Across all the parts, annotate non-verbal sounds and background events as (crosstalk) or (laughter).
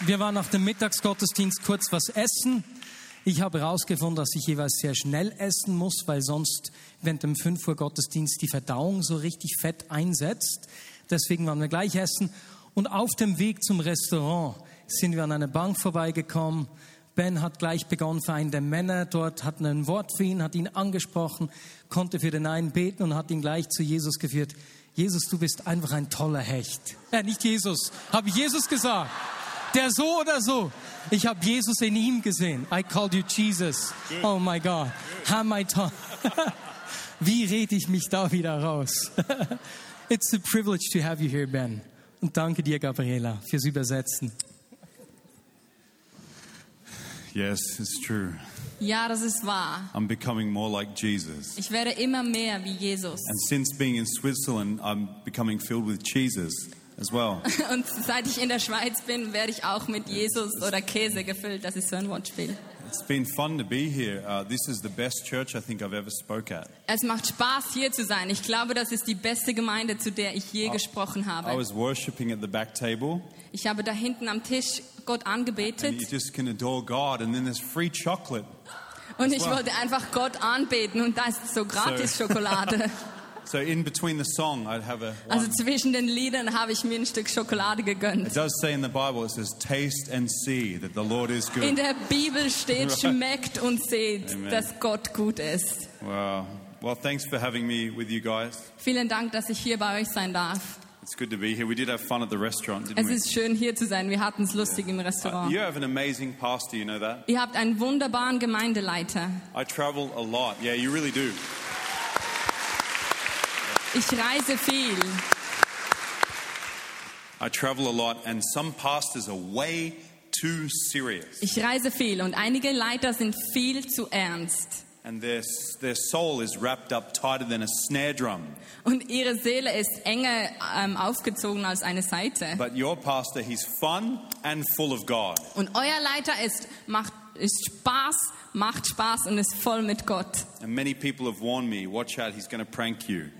Wir waren nach dem Mittagsgottesdienst kurz was essen. Ich habe herausgefunden, dass ich jeweils sehr schnell essen muss, weil sonst während dem 5 Uhr Gottesdienst die Verdauung so richtig fett einsetzt. Deswegen waren wir gleich essen. Und auf dem Weg zum Restaurant sind wir an einer Bank vorbeigekommen. Ben hat gleich begonnen, für einen der Männer dort, hat ein Wort für ihn, hat ihn angesprochen, konnte für den einen beten und hat ihn gleich zu Jesus geführt. Jesus, du bist einfach ein toller Hecht. Äh, nicht Jesus, habe Jesus gesagt. Der so oder so. Ich habe Jesus in ihm gesehen. I called you Jesus. Oh my God. How my tongue. (laughs) Wie rede ich mich da wieder raus? (laughs) It's a privilege to have you here, Ben. Und danke dir, Gabriela, fürs Übersetzen. Yes, it's true. Ja, das ist wahr. I'm becoming more like Jesus. Ich werde immer mehr wie Jesus. And since being in Switzerland, I'm becoming filled with cheeses as well. (laughs) Und seit ich in der Schweiz bin, werde ich auch mit Jesus oder Käse gefüllt. Das ist so ein Wortspiel. It's been fun to be here. Uh, this is the best church I think I've ever spoke at. Es macht Spaß, hier zu sein. Ich glaube, das ist die beste Gemeinde, zu der ich je gesprochen I habe. was worshiping at the back table, Ich habe da hinten am Tisch Gott and you angebetet just can adore God, and then there's free chocolate. und ich wow. wollte einfach Gott anbeten und da ist so gratis Schokolade. (laughs) So in between the song, I'd have a. Also zwischen den Liedern habe ich mir ein Stück Schokolade gegönnt. It does say in the Bible, it says, "Taste and see that the Lord is In good." der Bibel steht, Right. schmeckt und seht, Amen. dass Gott gut ist. Wow. Well, thanks for having me with you guys. Vielen Dank, dass ich hier bei euch sein darf. It's good to be here. We did have fun at the restaurant, didn't Es we? ist schön, hier zu sein. Wir hatten es lustig im Restaurant. You have an amazing pastor, you know that? Ihr habt einen wunderbaren Gemeindeleiter. I travel a lot. Yeah, you really do. Ich reise viel. I travel a lot, and some pastors are way too serious. Ich reise viel und einige Leiter sind viel zu ernst. And their, their soul is wrapped up tighter than a snare drum. Und ihre Seele ist enger ähm, aufgezogen als eine Seite. But your pastor, he's fun and full of God. Und euer Leiter ist, macht, ist Spaß, macht Spaß und ist voll mit Gott. And many people have warned me, watch out, he's going to prank you.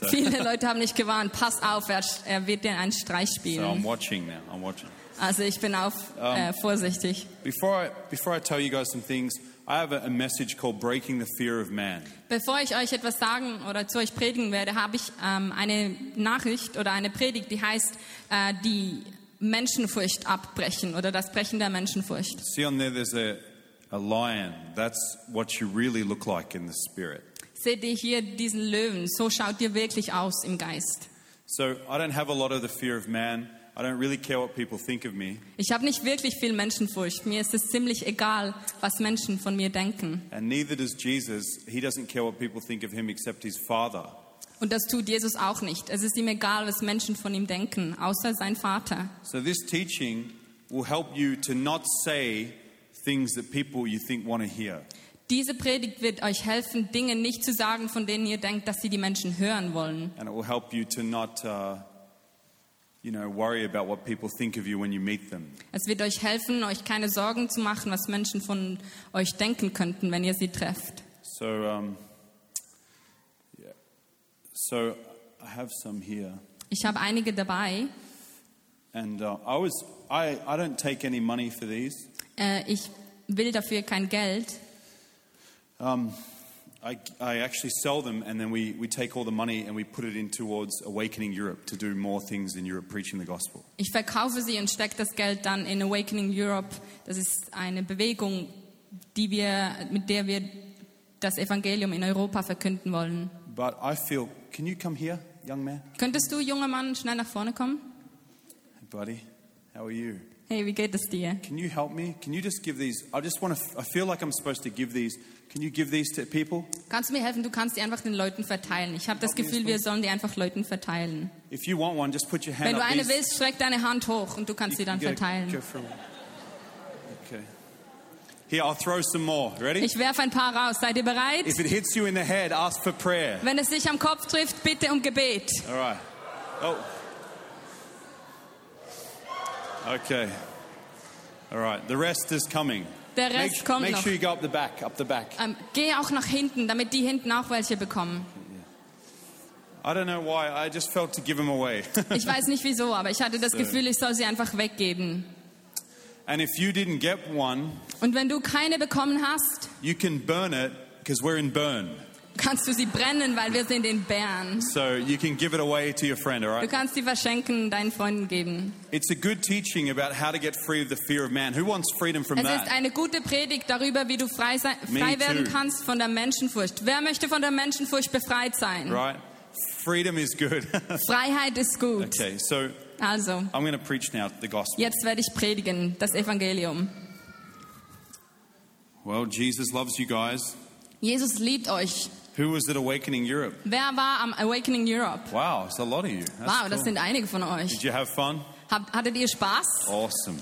So, Viele Leute haben nicht gewarnt, pass auf, er, er wird dir einen Streich so I'm spielen. watching now. I'm watching. Also ich bin auf, äh, vorsichtig. Before I, before I tell you guys some things, I have a, a message called Breaking the Fear of Man. Bevor ich euch etwas sagen oder zu euch predigen werde, habe ich ähm, eine Nachricht oder eine Predigt, die heißt äh, die Menschenfurcht abbrechen oder das Brechen der Menschenfurcht. See on there, there's a, a lion. That's what you really look like in the spirit. Seht ihr hier diesen Löwen? So schaut ihr wirklich aus im Geist. So I don't have a lot of the fear of man. I don't really care what people think of me. Ich habe nicht wirklich viel Menschenfurcht. Mir ist es ziemlich egal, was Menschen von mir denken. And neither does Jesus. He doesn't care what people think of him except his Father. Und das tut Jesus auch nicht. Es ist ihm egal, was Menschen von ihm denken, außer sein Vater. So this teaching will help you to not say things that people you think want to hear. Diese Predigt wird euch helfen, Dinge nicht zu sagen, von denen ihr denkt, dass sie die Menschen hören wollen. And it will help you to not, uh, you know, worry about what people think of you when you meet them. Es wird euch helfen, euch keine Sorgen zu machen, was Menschen von euch denken könnten, wenn ihr sie trefft. So, um, yeah. So I have some here. Ich habe einige dabei. And uh, I was, I, I don't take any money for these. Äh, ich will dafür kein Geld. Um, I, I actually sell them and then we, we take all the money and we put it in towards Awakening Europe to do more things in Europe preaching the gospel. Ich verkaufe sie und stecke das Geld dann in Awakening Europe. Das ist eine Bewegung, die wir, mit der wir das Evangelium in Europa verkünden wollen. But I feel, can you come here, young man? Könntest du, junger Mann, schnell nach vorne kommen? Hey, buddy, how are you? Hey, wie geht es dir? Can you help me? Can you just give these? I just want to, I feel like I'm supposed to give these. Can you give these to people? Kannst du mir helfen? Du kannst die einfach den Leuten verteilen. Ich habe das Gefühl, wir sollen die einfach Leuten verteilen. If you want one, just put your hand Wenn du eine These- willst, streck deine Hand hoch und du kannst sie dann gotta verteilen. go for one. Okay. Here, I'll throw some more. Ready? Ich werfe ein paar raus. Seid ihr bereit? If it hits you in the head, ask for prayer. Wenn es dich am Kopf trifft, bitte um Gebet. All right. Oh. Okay. All right. The rest is coming. Der Make, Rest kommt make noch. sure you go up the back, up the back. Ähm, geh auch nach hinten, damit die hinten auch welche bekommen. I don't know why. I just felt to give them away. (laughs) Ich weiß nicht wieso, aber ich hatte das Gefühl, ich soll sie einfach weggeben. And if you didn't get one, Und wenn du keine bekommen hast, you can burn it because we're in Bern. Kannst du sie brennen, weil wir sind in Bern. So you can give it away to your friend, all Du right? kannst sie verschenken, deinen Freunden geben. It's a good teaching about how to get free of the fear of man. Who wants freedom from Es ist that? eine gute Predigt darüber, wie du frei, sein, frei werden kannst von der Menschenfurcht. Wer möchte von der Menschenfurcht befreit sein? Right? Freedom is good. (laughs) Freiheit ist gut. okay, so Also, I'm going to preach now the gospel. jetzt werde ich predigen, das Evangelium. Well, Jesus loves you guys. Jesus liebt euch. Who was at Awakening Europe? Wer war am Awakening Europe? Wow, it's a lot of you. That's Wow, das cool. sind einige von euch. Did you have fun? Hattet ihr Spaß? Awesome.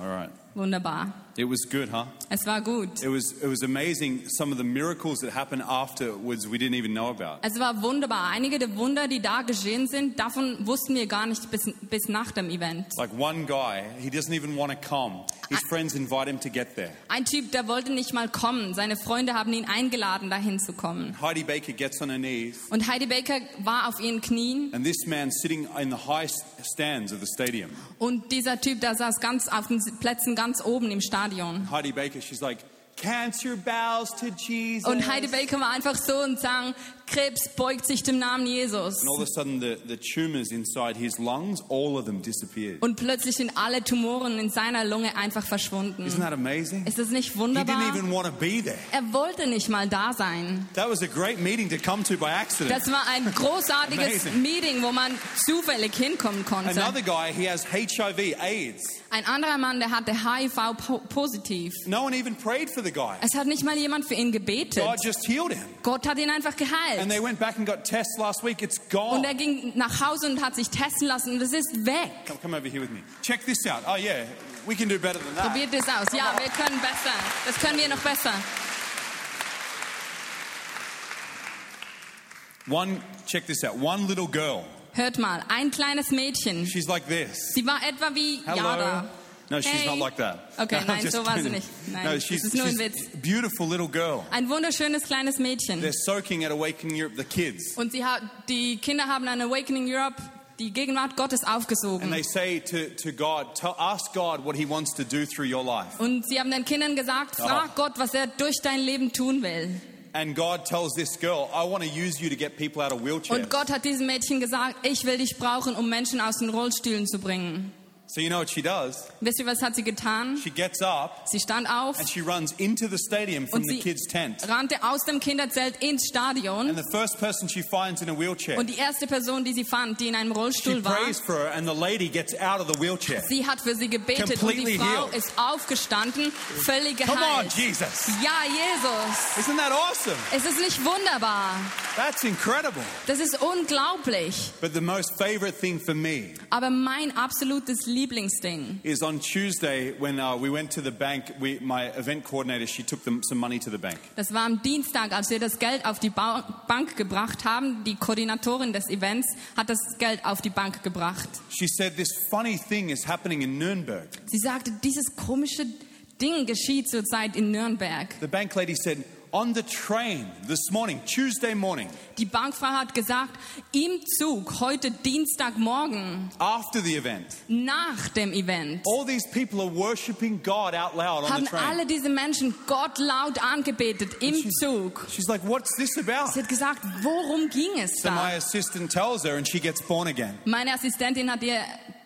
All right. Wunderbar. It was good, huh? Es war gut. It was it was amazing some of the miracles that happened afterwards we didn't even know about. Es war wunderbar. Einige der Wunder, die da geschehen sind, davon wussten wir gar nicht bis, bis nach dem Event. Like one guy, he doesn't even want to come. His friends invite him to get there. Ein Typ, der wollte nicht mal kommen. Seine Freunde haben ihn eingeladen, dahin zu kommen. Heidi Baker gets on her knees, Und Heidi Baker war auf ihren Knien and this man sitting in the high stands of the stadium. und dieser Typ, der saß ganz auf den Plätzen ganz oben im Stadion. Heidi Baker, she's like, Cancer bows to Jesus. Und Heidi Baker war einfach so und sang, Krebs beugt sich dem Namen Jesus. And all of a sudden, the, the tumors inside his lungs, all of them disappeared. Und plötzlich sind alle Tumoren in seiner Lunge einfach Isn't verschwunden. that amazing? Ist das nicht He didn't wunderbar? even want to be there. Er wollte nicht mal da sein. That was a great meeting to come to by accident. Das war ein (laughs) großartiges. Meeting, wo man zufällig hinkommen konnte. Another guy, he has HIV, AIDS. Ein anderer Mann, der hatte HIV-positiv. No one even prayed for the guy. Es hat nicht mal jemand für ihn gebetet. God just healed him. Gott hat ihn einfach And geheilt. they went back and got tests last week. It's Und gone. er ging nach Hause und hat sich testen lassen und es ist weg. Come, come over here with me. Check this out. Oh, yeah, we can do better than that. Probiert es aus. Ja, wir können besser. Das können wir noch besser. One, check this out. One little girl. Hört mal, ein kleines Mädchen. She's like this. Sie war etwa wie Hello. Jada. No, she's Hey. not like that. Okay, (laughs) No, nein, so war sie nicht. Nein, no, das she's, ist nur ein Witz. beautiful little girl. Ein wunderschönes kleines Mädchen. They're soaking at Awakening Europe, the kids. Und sie hat, die Kinder haben an Awakening Europe die Gegenwart Gottes And aufgesogen. they say to, to God, tell, ask God what He wants to do through your life. Und sie haben den Kindern gesagt, frag Gott, was er durch dein Leben tun will. And God tells this girl, I want to use you to get people out of wheelchairs. Und Gott hat diesem Mädchen gesagt, ich will dich brauchen, um Menschen aus den Rollstühlen zu bringen. So you know what she does? Wisst ihr, was hat sie getan? She gets up Sie stand auf and she runs into the stadium from und the kids' tent. rannte aus dem Kinderzelt ins Stadion. And the first person she finds in a wheelchair, Und die erste Person, die sie fand, die in einem she Rollstuhl war, prays for her, and the lady gets out of the wheelchair. sie hat für sie gebetet und Completely die Frau healed. ist aufgestanden, völlig Come on, geheilt. Jesus. Ja, Jesus. Isn't that awesome? Es ist nicht wunderbar. That's incredible. Das ist unglaublich. But the most favorite thing for me Aber mein absolutes Lieblingsding is on Tuesday when uh, we went to the bank. We, my event coordinator, she took them some money to the bank. Das war am Dienstag, als wir das Geld auf die Ba- Bank gebracht haben. Die Koordinatorin des Events hat das Geld auf die Bank gebracht. She said this funny thing is happening in Nuremberg. Sie sagte, dieses komische Ding geschieht zurzeit in Nürnberg. The bank lady said, on the train this morning, Tuesday morning, Die Bankfrau hat gesagt, im Zug heute Dienstagmorgen after the event, nach dem Event all these people are worshiping God out loud on haben the train. alle diese Menschen Gott laut angebetet im She's- Zug. She's like, what's this about? Sie hat gesagt, worum ging es So my da? assistant tells her, and she gets born again. Meine Assistentin hat ihr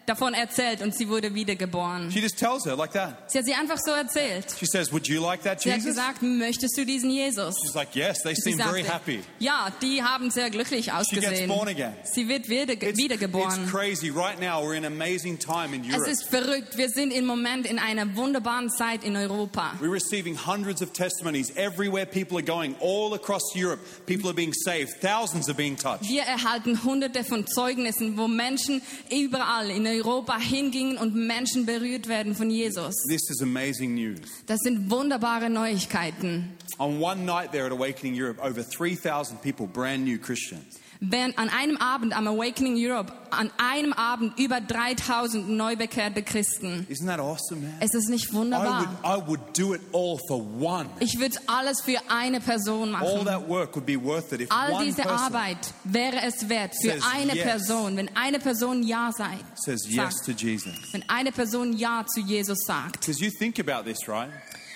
davon erzählt und sie wurde wiedergeboren. She just tells her like that. Sie hat sie einfach so erzählt. She says, Would you like that, Sie hat Jesus? gesagt, möchtest du diesen Jesus? She's like, Yes, they seem very sagte, happy. ja, die haben sehr glücklich She gets ausgesehen. born again. Sie wird wieder, It's, it's wiedergeboren. crazy. Right now, we're in an amazing time in Es ist verrückt. Wir sind im Moment in einer wunderbaren Zeit in Europa. We're receiving hundreds of testimonies everywhere people are going, all across Europe. People are being saved, thousands are being touched. Wir erhalten hunderte von Zeugnissen, wo Menschen überall in Europa hingingen und Menschen berührt werden von Jesus. This is amazing news. Das sind wunderbare Neuigkeiten. On one night there at Awakening Europe, over 3,000 people, brand new Christians. Während an einem Abend am Awakening Europe, an einem Abend über 3000 neu bekehrte Christen. Isn't that awesome, man? Es ist nicht I would, wunderbar. I would do it all for one. Ich würde alles für eine Person All machen. that work would be worth it if All diese Arbeit wäre es wert für eine yes. Person, wenn eine Person Ja sei, says yes sagt. to Jesus. Wenn eine Person Ja zu Jesus sagt. Because you think about this, right?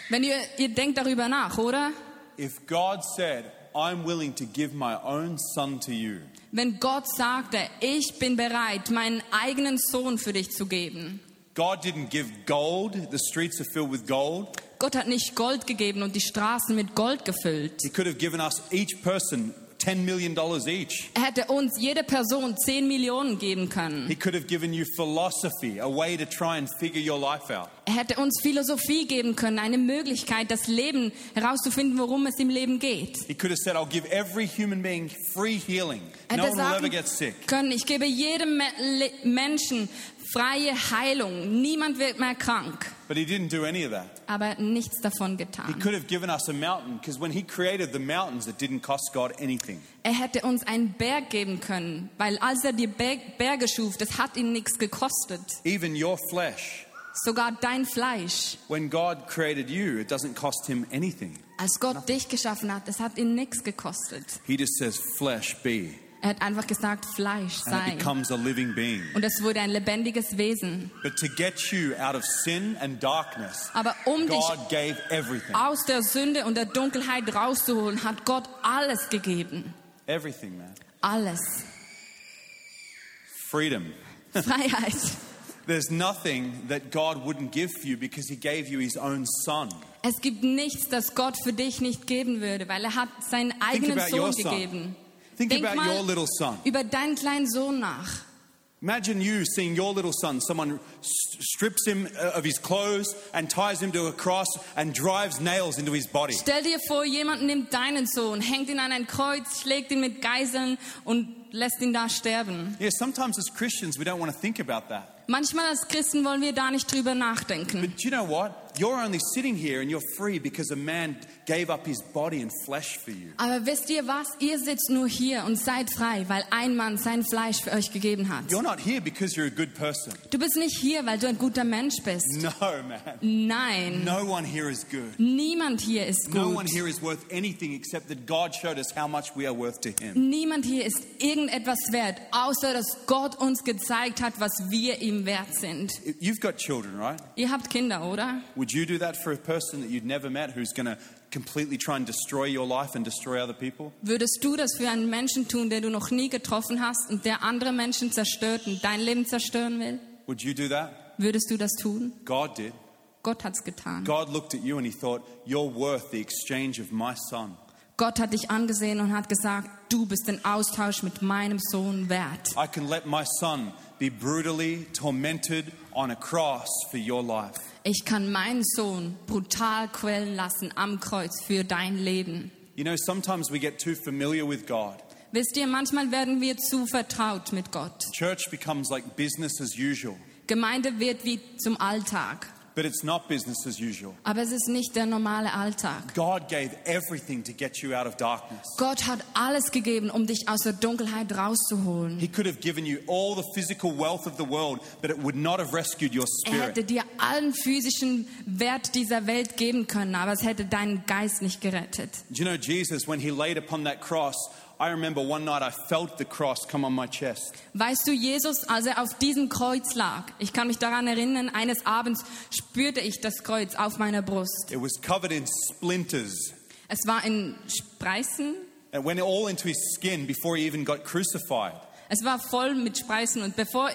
Wenn ihr, ihr denkt darüber nach, oder? If God said, I'm willing to give my own son to you, Wenn Gott sagte, ich bin bereit, meinen eigenen Sohn für dich zu geben. God didn't give gold, the streets are filled with gold. Gott hat nicht Gold gegeben und die Straßen mit Gold gefüllt. He could have given us each person $10 million each. Er hätte uns jede Person 10 Millionen geben He können. could have given you philosophy, a way to try and figure your life out. Er hätte uns Philosophie geben können, eine Möglichkeit, das Leben herauszufinden, worum es im Leben geht. He could have said, I'll give every human being free healing. Er No hätte one will ever sagen get sick. können, ich gebe jedem Me Menschen freie Heilung. Niemand wird mehr krank. But he didn't do any of that. Aber er hat nichts davon He getan. could have given us a mountain because when he created the mountains, it didn't cost God anything. Er hätte uns einen Berg geben können, weil als er die Berg Berge schuf, das hat ihn nichts gekostet. Even your flesh. Sogar dein Fleisch. When God created you, it doesn't cost him anything. Als Gott dich geschaffen hat, das hat ihn nichts gekostet. He just says, flesh be. Er hat einfach gesagt, Fleisch sei. Und es wurde ein lebendiges Wesen. Darkness, Aber um dich God everything. aus der Sünde und der Dunkelheit rauszuholen, hat Gott alles gegeben. Alles. Freedom. (laughs) (laughs) Freiheit. There's nothing that God wouldn't give for you because He gave you His own Son. Es gibt nichts, das Gott für dich nicht geben würde, weil er hat seinen eigenen Sohn gegeben. Think Denk about mal your little son. über deinen kleinen Sohn nach. Imagine you seeing your little son. Someone st- strips him uh, of his clothes and ties him to a cross and drives nails into his body. Stell dir vor, jemand nimmt deinen Sohn, hängt ihn an ein Kreuz, schlägt ihn mit Geiseln und lässt ihn da sterben. Yeah, sometimes as Christians, we don't want to think about that. Manchmal als Christen wollen wir da nicht drüber nachdenken. But you know what? You're only sitting here and you're free because a man gave up his body and flesh for you. Aber wisst ihr was? Ihr sitzt nur hier und seid frei, weil ein Mann sein Fleisch für euch gegeben hat. You're not here because you're a good person. Du bist nicht hier, weil du ein guter Mensch bist. No, man. Nein, No one here is good. niemand hier ist No one gut. here is worth anything except that God showed us how much we are worth to Him. Niemand hier ist irgendetwas wert, außer dass Gott uns gezeigt hat, was wir ihm wert sind. You've got children, right? Ihr habt Kinder, oder? Would you do that for a person that you'd never met who's going to completely try and destroy your life and destroy other people? Würdest du das für einen Menschen tun, den du noch nie getroffen hast und der andere Menschen zerstört und dein Leben zerstören will? Would you do that? Würdest du das tun? God did. Gott hat's getan. God looked at you and He thought, You're worth the exchange of my son. Gott hat dich angesehen und hat gesagt, du bist den Austausch mit meinem Sohn wert. I can let my son be brutally tormented on a cross for your life. Ich kann meinen Sohn brutal quälen lassen am Kreuz für dein Leben. You know, sometimes we get too familiar with God. Wisst ihr, manchmal werden wir zu vertraut mit Gott. Church becomes like business as usual, Gemeinde wird wie zum Alltag. But it's not business as usual. Aber es ist nicht der normale Alltag. God gave everything to get you out of darkness. Gott hat alles gegeben, um dich aus der Dunkelheit rauszuholen. He could have given you all the physical wealth of the world, but it would not have rescued your Er spirit. hätte dir allen physischen Wert dieser Welt geben können, aber es hätte deinen Geist nicht gerettet. Do you know Jesus, when he laid upon that cross, I remember one night I felt the cross come on my chest. Weißt du, Jesus, als er auf diesem Kreuz lag, ich kann mich daran erinnern, eines Abends spürte ich das Kreuz auf meiner Brust. It was covered in splinters. Es war in Spreißen, It went all into his skin before he even got crucified. es war voll mit Spreißen und bevor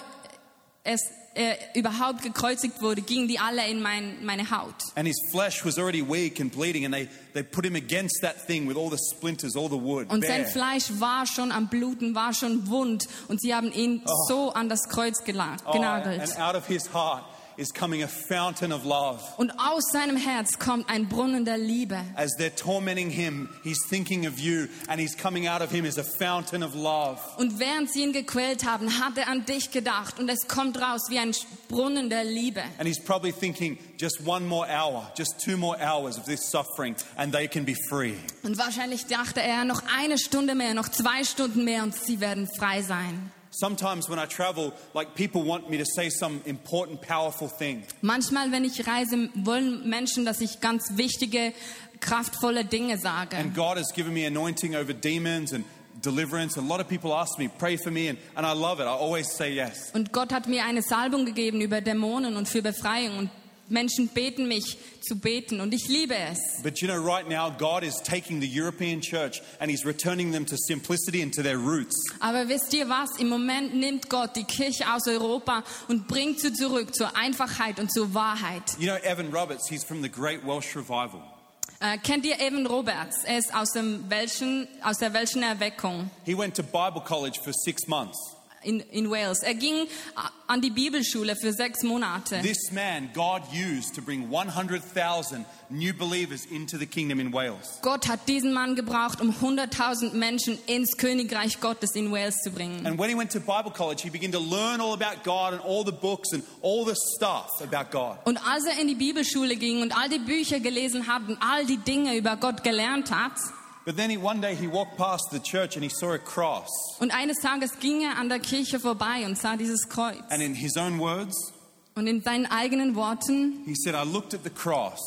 es er überhaupt gekreuzigt wurde, gingen die alle in mein, meine Haut. And his flesh was already weak and bleeding, and they, they put him against that thing with all the splinters, all the wood. Und sein bare. Fleisch war schon am Bluten, war schon wund und sie haben ihn so an das Kreuz Oh, genagelt. and out of his heart is coming a fountain of love. Und aus seinem Herz kommt ein Brunnen der Liebe. As they're tormenting him, he's thinking of you, and he's coming out of him as a fountain of love. Und während sie ihn gequält haben, hat er an dich gedacht und es kommt raus wie ein Brunnen der Liebe. And he's probably thinking, just one more hour, just two more hours of this suffering, and they can be free. Und wahrscheinlich dachte er, noch eine Stunde mehr, noch zwei Stunden mehr und sie werden frei sein. Sometimes when I travel, like people want me to say some important, powerful thing. Manchmal, wenn ich reise, wollen Menschen, dass ich ganz wichtige, kraftvolle Dinge sage. And God has given me anointing over demons and deliverance. A lot of people ask me, pray for me, and, and I love it. I always say yes. Und Gott hat mir eine Salbung gegeben über Dämonen und für Befreiung. Und Menschen beten mich zu beten und ich liebe es. But you know, right now, God is taking the European church and He's returning them to simplicity and to their roots. Aber wisst ihr was? Im Moment nimmt Gott die Kirche aus Europa und bringt sie zurück zur Einfachheit und zur Wahrheit. You know, Evan Roberts, he's from the Great Welsh Revival. Äh, kennt ihr Evan Roberts? Er ist aus, dem Welschen, aus der Welschen Erweckung He went to Bible college for six months. In, in Wales. Er ging äh, an die Bibelschule für sechs Monate. This man, God used to bring 100,000 new believers into the kingdom in Wales. Gott hat diesen Mann gebraucht, um 100.000 Menschen ins Königreich Gottes in Wales zu bringen. And when he went to Bible college, he began to learn all about God and all the books and all the stuff about God. Und als er in die Bibelschule ging und all die Bücher gelesen hat und all die Dinge über Gott gelernt hat, But then he, one day he walked past the church and he saw a cross. und eines Tages ging er an der Kirche vorbei und sah dieses Kreuz. And in his own words, Und in seinen eigenen Worten he said, I looked at the cross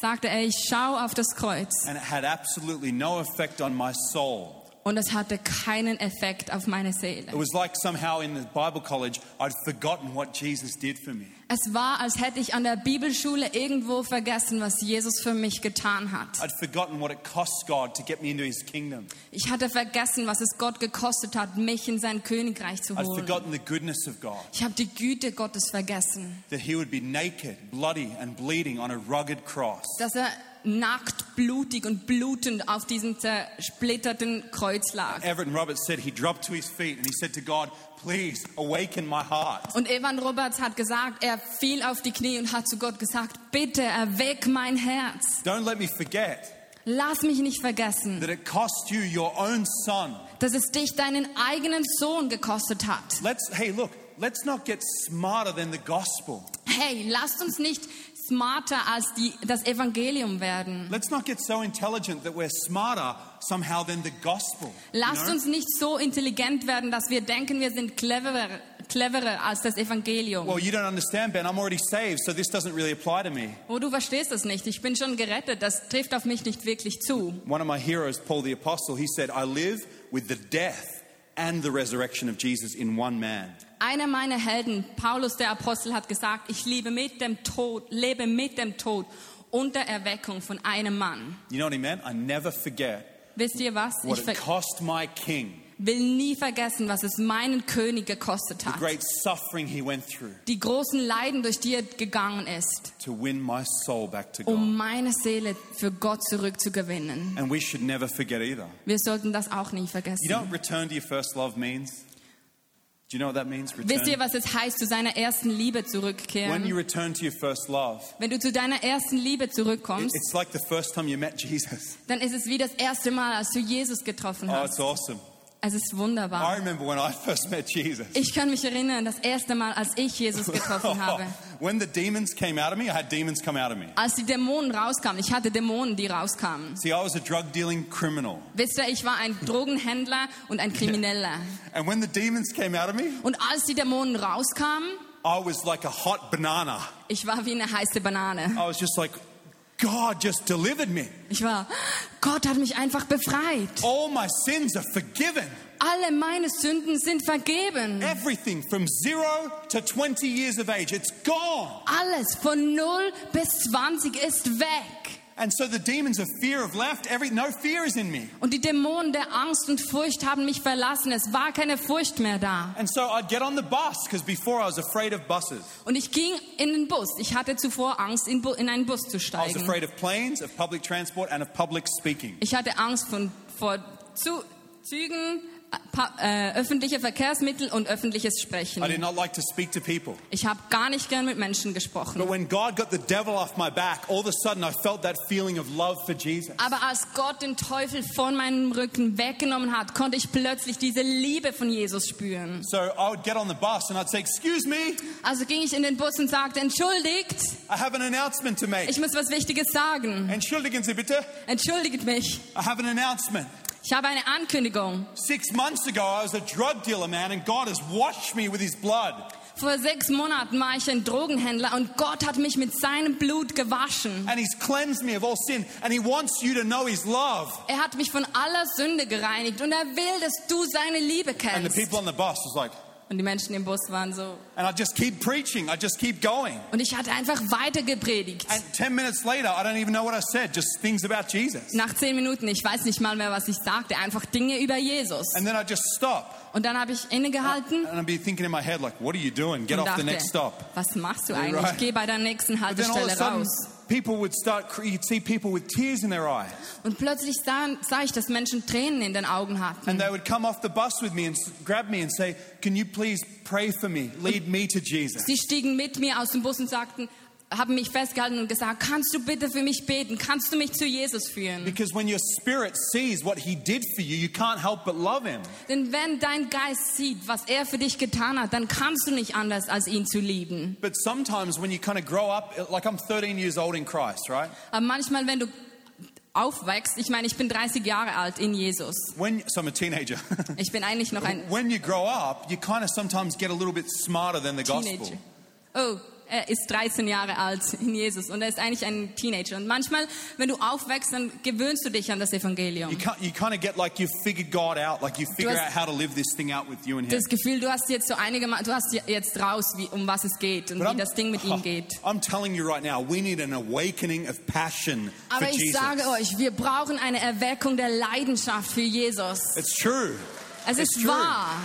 sagte er, ich schaue auf das Kreuz and it had absolutely no effect on my soul. und es hatte keinen Effekt auf meine Seele. It was like somehow in the Bible college, I'd forgotten what Jesus did for me. Es war, als hätte ich an der Bibelschule irgendwo vergessen, was Jesus für mich getan hat. I'd forgotten what it cost God to get me into his kingdom. Ich hatte vergessen, was es Gott gekostet hat, mich in sein Königreich zu holen. forgotten the goodness of God. Ich habe die Güte Gottes vergessen, That he would be naked, bloody, and bleeding on a rugged cross. dass er nackt, blutig und blutend auf diesem zersplitterten Kreuz lag. Everett Roberts said he dropped to his feet and he said to God, Please awaken my heart. Und Evan Roberts hat gesagt, er fiel auf die Knie und hat zu Gott gesagt, bitte erweck mein Herz. Don't let me forget Lass mich nicht vergessen, that it cost you your own son. dass es dich deinen eigenen Sohn gekostet hat. Let's, hey, look, let's not get smarter than the gospel. Hey, lasst uns nicht smarter als die, das Evangelium werden. Let's not get so intelligent that we're smarter somehow than the gospel. you Lasst know? uns nicht so intelligent werden, dass wir denken, wir sind cleverer, cleverer als das Evangelium. Well, you don't understand, Ben. I'm already saved, so this doesn't really apply to me. Oh, du verstehst das nicht. Ich bin schon gerettet. Das trifft auf mich nicht wirklich zu. One of my heroes, Paul the Apostle, he said, I live with the death and the resurrection of Jesus in one man. Einer meiner Helden, Paulus der Apostel, hat gesagt, ich lebe mit dem Tod, lebe mit dem Tod und der Erweckung von einem Mann. You know what he meant? I never forget Wisst ihr was? what Ich it cost my king, will nie vergessen, was es meinen König gekostet the hat. great suffering he went through Die großen Leiden, durch die er gegangen ist, to win my soul back to God. um meine Seele für Gott zurückzugewinnen. And we should never forget either. Wir sollten das auch nie vergessen. You know what that means? Wisst ihr, was es heißt, zu seiner ersten Liebe When you zurückkehren? return to your first love, Wenn du zu deiner ersten Liebe it- zurückkommst, it's like dann ist es wie das erste Mal, als du Jesus getroffen Oh, hast. it's awesome. Es ist I wunderbar. remember when I first met Jesus. Ich kann mich erinnern, das erste Mal, als ich Jesus getroffen (laughs) habe. when the demons came out of me, I had demons come out of me. Als die Dämonen rauskamen, ich hatte Dämonen, die rauskamen. See, I was a drug dealing criminal. Wisst ihr, ich war ein Drogenhändler und ein Krimineller. (laughs) And when the demons came out of me, Und als die Dämonen rauskamen, I was like a hot banana. ich war wie eine heiße Banane. I was just like, God just delivered me. Ich war, Gott hat mich einfach befreit. All my sins are forgiven. Alle meine Sünden sind vergeben. Everything from zero to 20 years of age, it's gone. Alles von 0 bis 20 ist weg. And so the demons of fear have left. Every, no fear is in me. Und die Dämonen der Angst und Furcht haben mich verlassen. Es war keine Furcht mehr da. And so I'd get on the bus because before I was afraid of buses. Und ich ging in den Bus. Ich hatte zuvor Angst, in, in einen Bus zu I was steigen. afraid of planes, of public transport, and of public speaking. Ich hatte Angst von, vor Zügen, äh, öffentliche Verkehrsmittel und öffentliches I did Sprechen. not like to speak to people. Ich habe gar nicht gern mit Menschen But gesprochen. when God got the devil off my back, all of a sudden I felt that feeling of love for Jesus. Aber als Gott den Teufel von meinem Rücken weggenommen hat, konnte ich plötzlich diese Liebe von Jesus spüren. So I would get on the bus and I'd say, Excuse me, Also ging ich in den Bus und sagte, entschuldigt, I have an announcement to make. ich muss was Wichtiges sagen. Entschuldigen Sie bitte, Entschuldigt mich, I have an announcement. Ich habe eine Ankündigung. Six months ago, I was a drug dealer, man, and God has washed me with his blood. Vor sechs Monaten war ich ein Drogenhändler und Gott hat mich mit seinem Blut gewaschen. And he's cleansed me of all sin, and he wants you to know his love. Er hat mich von aller Sünde gereinigt und er will, dass du seine Liebe And the kennst. people on the bus was like, Und die Menschen im Bus waren so. and I just keep preaching, I just keep going. Und ich hatte einfach weiter gepredigt. And 10 minutes later, I don't even know what I said, just things about Jesus. Nach zehn Minuten, ich weiß nicht mal mehr, was ich sagte, einfach Dinge über Jesus. And then I just stop. Und dann habe ich innegehalten And I'd be thinking in my head, like, what are you doing? Get off the next stop. was machst du eigentlich? right. Geh bei der nächsten Haltestelle raus. People would start, you'd see people with tears in their eyes. Und plötzlich sah, sah ich, dass Menschen Tränen in den Augen hatten. And they would come off the bus with me and grab me and say, Can you please pray for me? Lead me to Jesus. Sie stiegen mit mir aus dem Bus und sagten, haben mich festgehalten und gesagt, kannst du bitte für mich beten? Kannst du mich zu Jesus führen? Because when your spirit sees what he did for you, you can't help but love him. Denn wenn dein Geist sieht, was er für dich getan hat, dann kannst du nicht anders, als ihn zu lieben. But sometimes when you kind of grow up, like I'm 13 years old in Christ, right? Aber manchmal, wenn du aufwächst, ich meine, ich bin 30 Jahre alt in Jesus. When, so I'm a teenager. (laughs) Ich bin eigentlich noch ein when you grow up, you kind of sometimes get a little bit smarter than the gospel. Teenager. Oh, er ist 13 Jahre alt in Jesus und er ist eigentlich ein Teenager. Und manchmal, wenn du aufwächst, dann gewöhnst du dich an das Evangelium. You, you kind of get like you've figured God out, like you figure hast- out how to live this thing out with you and Him. Das Gefühl, du hast jetzt so einige Mal, du hast jetzt raus, wie, um was es geht und But wie das Ding mit ihm (laughs) geht. I'm telling you right now, we need an awakening of passion for Aber ich Jesus. sage euch, wir brauchen eine Erweckung der Leidenschaft für Jesus. It's true. Es It's ist true. wahr.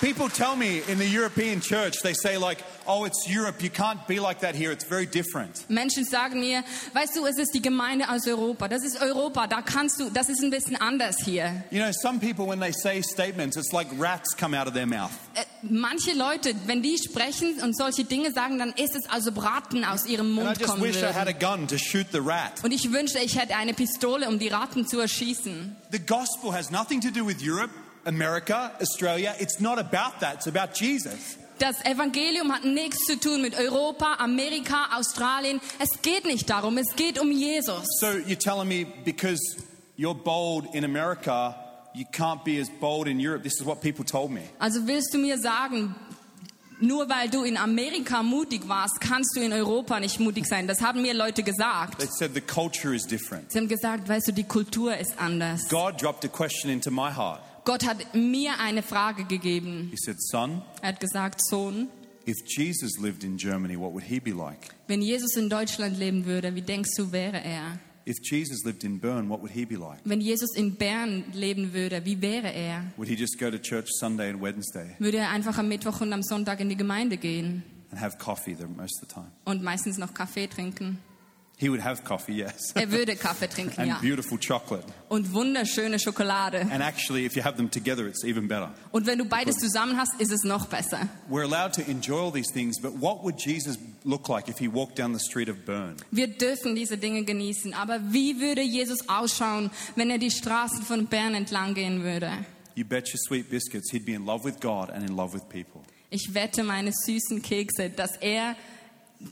People tell me in the European church, they say like, oh, it's Europe. You can't be like that here. It's very different. Menschen sagen mir, weißt du, es ist die Gemeinde aus Europa. Das ist Europa, da kannst du, das ist ein bisschen anders hier. You know, some people, when they say statements, it's like rats come out of their mouth. Äh, manche Leute, wenn die sprechen und solche Dinge sagen, dann ist es also Braten aus ihrem And I Mund just kommen wish I had a würden. gun to shoot the rat. Und ich wünschte, ich hätte eine Pistole, um die Ratten zu erschießen. The gospel has nothing to do with Europe, America, Australia. It's not about that. It's about Jesus. Das Evangelium hat nichts zu tun mit Europa, Amerika, Australien. Es geht nicht darum, es geht um Jesus. So you're telling me because you're bold in America, you can't be as bold in Europe. This is what people told me. Also willst du mir sagen, nur weil du in Amerika mutig warst, kannst du in Europa nicht mutig sein. Das haben mir Leute gesagt. They said the culture is different. Sie haben gesagt, weißt du, die Kultur ist anders. God dropped a question into my heart. Gott hat mir eine Frage gegeben. He said, Son, Er hat gesagt, Sohn, if Jesus lived in Germany, what would he be like? wenn Jesus in Deutschland leben würde, wie denkst du, wäre er? If Jesus lived in Bern, what would he be like? Wenn Jesus in Bern leben würde, wie wäre er? Would he just go to church Sunday and Wednesday Würde er einfach am Mittwoch und am Sonntag in die Gemeinde gehen and have coffee the most of the time? und meistens noch Kaffee trinken? He would have coffee, yes. Er würde Kaffee (laughs) trinken, and ja. beautiful chocolate. Und wunderschöne Schokolade. And actually, if you have them together, it's even better. Und wenn du beides zusammen hast, ist es noch besser. We're allowed to enjoy all these things, but what would Jesus look like if he walked down the street of Bern? Wir dürfen diese Dinge genießen. Aber wie würde Jesus ausschauen, wenn er die Straßen von Bern entlang gehen würde? You bet your sweet biscuits he'd be in love with God and in love with people. Ich wette meine süßen Kekse, dass er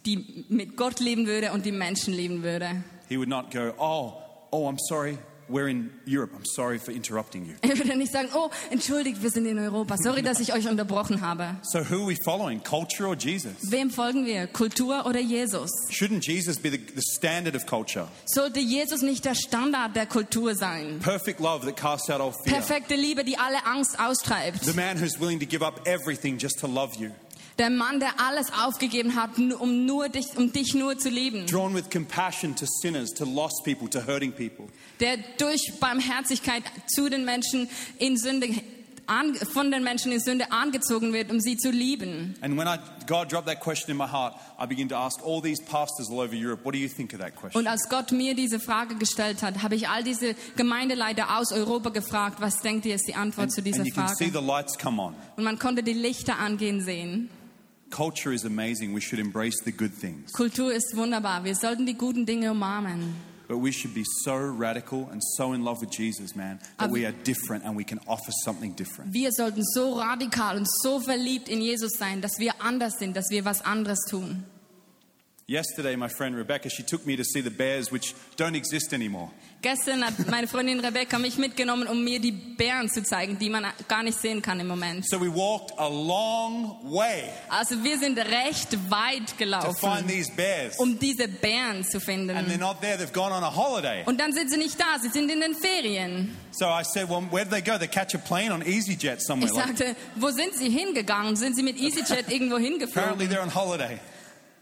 die mit Gott leben würde und die Menschen lieben würde. He would not go, Oh, oh, I'm sorry, we're in Europe. I'm sorry for interrupting you. Er würde nicht sagen, oh, entschuldigt, wir sind in Europa. Sorry, dass ich euch unterbrochen habe. So, who are we following, culture or Jesus? Wem folgen wir? Kultur oder Jesus? Shouldn't Jesus be the, the standard of culture? Sollte Jesus nicht der Standard der Kultur sein? Perfect love that casts out all fear. Perfekte Liebe, die alle Angst austreibt. The man who's willing to give up everything just to love you. Der Mann, der alles aufgegeben hat, um, nur dich, um dich nur zu lieben. Drawn with compassion to sinners, to lost people, to hurting people. Der durch Barmherzigkeit zu den Menschen in Sünde an, von den Menschen in Sünde angezogen wird, um sie zu lieben. And when I, God dropped that question in my heart, I began to ask all these pastors all over Europe, what do you think of that question? Und als Gott mir diese Frage gestellt hat, habe ich all diese Gemeindeleiter aus Europa gefragt, was denkt ihr ist die Antwort And, zu dieser and you can see Frage? the lights come on. Und man konnte die Lichter angehen sehen. Culture is amazing. We should embrace the good things. Kultur ist wunderbar. Wir sollten die guten Dinge umarmen. But we should be so radical and so in love with Jesus, man, that Aber- we are different and we can offer something different. Wir sollten so radikal und so verliebt in Jesus sein, dass wir anders sind, dass wir was anderes tun. Yesterday, my friend Rebecca, she took me to see the bears, which don't exist anymore. Gestern hat meine Freundin Rebecca mich mitgenommen, um mir die Bären zu zeigen, die man gar nicht sehen kann im Moment. So we walked a long way Also wir sind recht weit to find gelaufen, these bears. um diese Bären zu And they're finden. not there, they've gone on a holiday. Und dann sind sie nicht da, sie sind in den Ferien. So I said, Well, where did they go? They catch a plane on EasyJet somewhere. Ich Like, sagte, wo sind sie hingegangen? Sind sie mit (laughs) EasyJet irgendwo apparently hingeflogen? they're on holiday.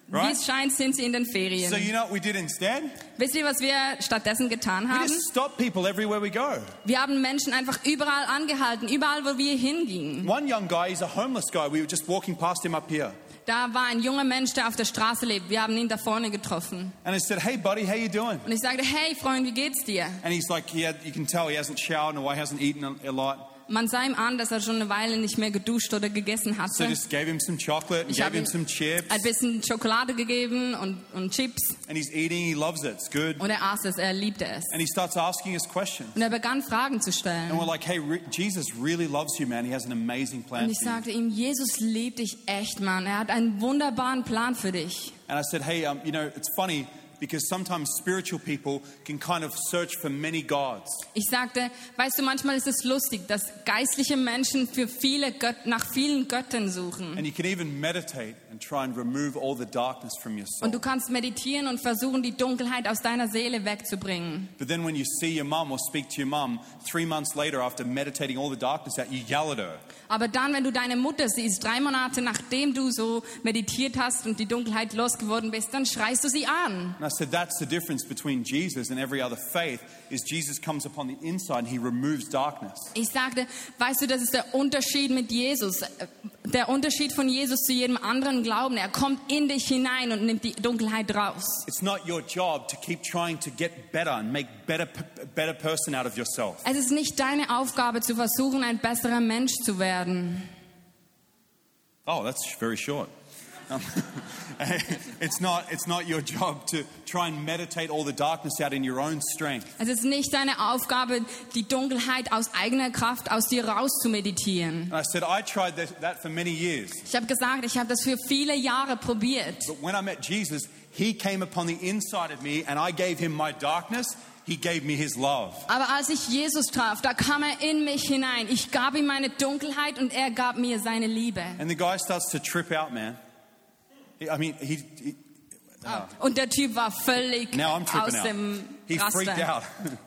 Wie Right? es scheint, sind sie in den So Ferien. you know what we did instead? Wisst ihr, was wir stattdessen getan We haben? just stopped people everywhere we go. Wir haben Menschen einfach überall angehalten, überall, wo wir hingingen. One young guy, he's a homeless guy. We were just walking past him up here. Da war ein junger Mensch, der auf der Straße lebt. Wir haben ihn da vorne getroffen. And I said, Hey buddy, how you doing? Und ich sagte, hey Freund, wie geht's dir? And he's like, Yeah, you can tell he hasn't showered or he hasn't eaten a, a lot. Man sah ihm an, dass er schon eine Weile nicht mehr geduscht oder gegessen So hatte. just gave him some chocolate and Ich gave him ihm some chips. ein bisschen Schokolade gegeben und, und Chips. And he's eating, he loves it. It's good. Und er aß es, er liebte es. And he starts asking us questions. Und er begann Fragen zu And stellen. we're like, Hey, Jesus really loves you, man. He has an amazing plan Und ich sagte ihm, Jesus liebt dich echt, Mann. Er hat einen wunderbaren Plan für dich. And I said, Hey, um, you know, it's funny because sometimes spiritual people can kind of search for many gods. Ich sagte, weißt du, manchmal ist es lustig, dass geistliche Menschen für viele Gött nach vielen Göttern suchen. And you can even meditate and try and remove all the darkness from your soul. Und du kannst meditieren und versuchen, die Dunkelheit aus deiner Seele wegzubringen. But then when you see your mum or speak to your mum, three months later, after meditating all the darkness out, you yell at her. Aber dann, wenn du deine Mutter siehst, drei Monate nachdem du so meditiert hast und die Dunkelheit losgeworden bist, dann schreist du sie an. And I said, that's the difference between Jesus and every other faith, is Jesus comes upon the inside and he removes darkness. Ich sagte, weißt du, das ist der Unterschied mit Jesus. Der Unterschied von Jesus zu jedem anderen Glauben. Er kommt in dich hinein und nimmt die Dunkelheit raus. It's not your job to keep trying to get better and make better, better person out of yourself. Es ist nicht deine Aufgabe zu versuchen, ein besserer Mensch zu werden. Oh, that's very short. (laughs) It's, not, it's not your job to try and meditate all the darkness out in your own strength. Es ist nicht deine Aufgabe, die Dunkelheit aus eigener Kraft aus dir raus zu meditieren. And I said, I tried that, that for many years. Ich habe gesagt, ich habe das für viele Jahre probiert. But when I met Jesus, he came upon the inside of me and I gave him my darkness. He gave me his love. Aber als ich Jesus traf, da kam er in mich hinein. Ich gab ihm meine Dunkelheit und er gab mir seine Liebe. And the guy starts to trip out, man. He- I mean, he, he Und der Typ war völlig Now I'm aus tripping out. dem He freaked Raster. out.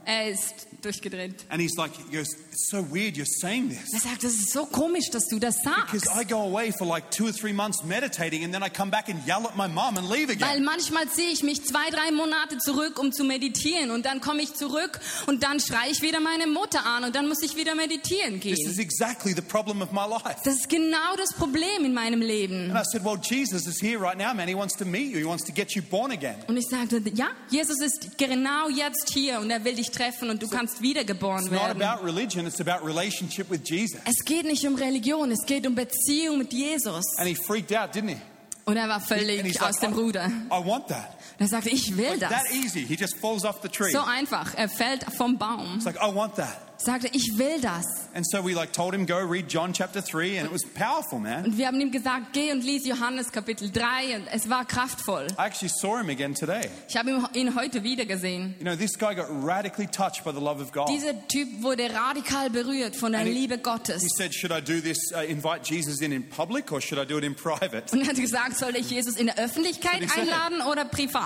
Er ist durchgedreht. and he's like, he goes, it's so weird you're saying Er this. sagt, das ist so komisch, dass du das Because sagst. I go away for like two or three months meditating and then I come back and yell at my mom and leave Weil again. manchmal ziehe ich mich zwei, drei Monate zurück, um zu meditieren. Und dann komme ich zurück und dann schreie ich wieder meine Mutter an und dann muss ich wieder meditieren This is gehen. exactly the problem of my life. Das ist genau das Problem in meinem Leben. And I said, well, Jesus is here right now, man. He wants to meet you. He wants to get you born again. Und ich sagte, ja, Jesus ist genau jetzt hier und er will dich treffen und du kannst wiedergeboren It's not werden. about religion. It's about relationship with Jesus. Es geht nicht um Religion, es geht um Beziehung mit Jesus. And he freaked out, didn't he? Und er war And he's völlig aus dem I, Ruder. I want that. Und er sagte, ich will das. That easy. He just falls off the tree. So einfach. Er fällt vom Baum. It's like, I want that. Sagte, ich will das. And so we like told him, go read John chapter 3, and it was powerful, man. Und wir haben ihm gesagt, geh und lies Johannes Kapitel 3 und es war kraftvoll. I actually saw him again today. Ich habe ihn- heute wieder gesehen. You know, this guy got radically touched by the love of God. Dieser Typ wurde radikal berührt von der And he- Liebe Gottes. He said, should I do this, uh, invite Jesus in in public, or should I do it in private? Und er hat gesagt, soll ich Jesus in der Öffentlichkeit he einladen oder privat?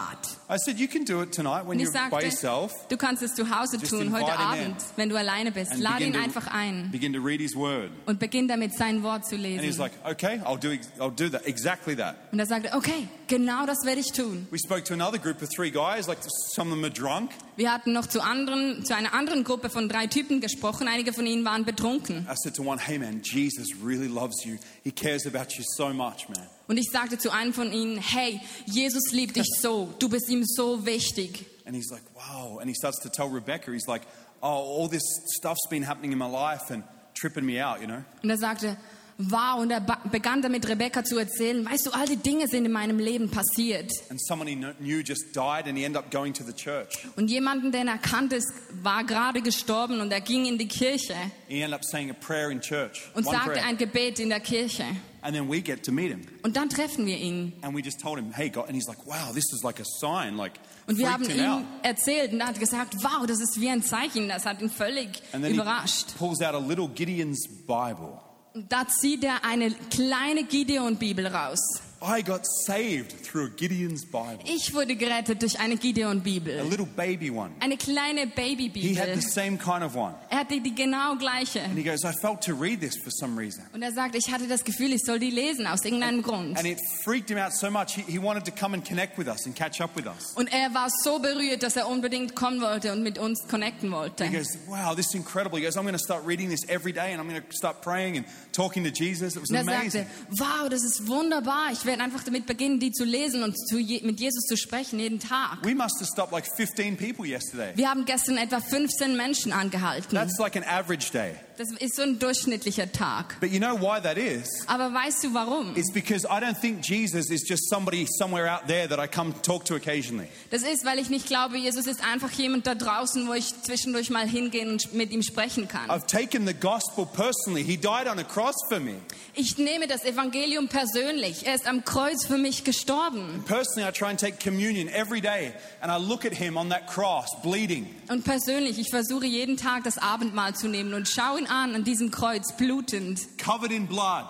I said, You can do it tonight when you're by sagte, yourself. du kannst es zu Hause Just tun, heute Abend, wenn du alleine bist. And Lade ihn to- einfach ein Begin to read his word. und beginn damit sein Wort zu And he's lesen. like, Okay, I'll do, I'll do that, exactly that. Und er sagte, okay, genau das werde ich tun. We spoke to another group of three guys, like some of them are drunk. Wir hatten noch zu, anderen, zu einer anderen Gruppe von drei Typen gesprochen. Einige von ihnen waren betrunken. I said to one, Hey man, Jesus really loves you. He cares about you so much, man. Und ich sagte zu einem von ihnen, hey, Jesus liebt dich so. Du bist ihm so wichtig. And he's like, Wow. And he starts to tell Rebecca, he's like, Oh, all this stuff's been happening in my life and tripping me out, you know? Und er sagte, wow. Und er begann damit Rebecca zu erzählen, weißt du, all die Dinge sind in meinem Leben passiert. And someone he kn- knew just died and he ended up going to the church. Und jemanden, den er kannte, war gerade gestorben und er ging in die Kirche He ended up saying a prayer in church. und sagte prayer. ein Gebet in der Kirche. And then we get to meet him. Und dann treffen wir ihn. And we just told him, hey, God. And he's like, wow, this is like a sign. Like, Und wir haben ihm erzählt und er hat gesagt, wow, das ist wie ein Zeichen. Das hat ihn völlig And then he überrascht. pulls out a little Gideon's Bible. Und da zieht er eine kleine Gideon-Bibel raus. I got saved through a Gideon's Bible, Ich wurde gerettet durch eine a Gideon-Bibel. little baby one. Eine kleine He had the same kind of one. Er hatte die genau gleiche. And he goes, I felt to read this for some reason. Und er sagt, ich hatte das Gefühl, ich soll die lesen aus irgendeinem Grund. And it freaked him out so much, he, he wanted to come and connect with us and catch up with us. Und er war so berührt, dass er unbedingt kommen wollte und mit uns connecten wollte. He goes, wow, this is incredible. He goes, I'm going to start reading this every day and I'm going to start praying and talking to Jesus. It was Und er amazing. sagte, wow, das ist wunderbar. Ich werde einfach damit beginnen, die zu lesen und zu je, mit Jesus zu sprechen, jeden Tag. We must have stopped like 15 people yesterday. Wir haben gestern etwa 15 Menschen angehalten. That's like an average day. Das ist so ein durchschnittlicher Tag. But you know why that is? Aber weißt du warum? It's because I don't think Jesus is just somebody somewhere out there that I come talk to occasionally. Das ist, weil ich nicht glaube, Jesus ist einfach jemand da draußen, wo ich zwischendurch mal hingehen und mit ihm sprechen kann. I've taken the gospel personally. He died on a cross for me. Ich nehme das Evangelium persönlich. Er ist am Kreuz für mich gestorben. Personally, I try and take communion every day and I look at him on that cross, bleeding. Und persönlich, ich versuche jeden Tag das Abendmahl zu nehmen und schaue ihn an, an diesem Kreuz, blutend, covered in blood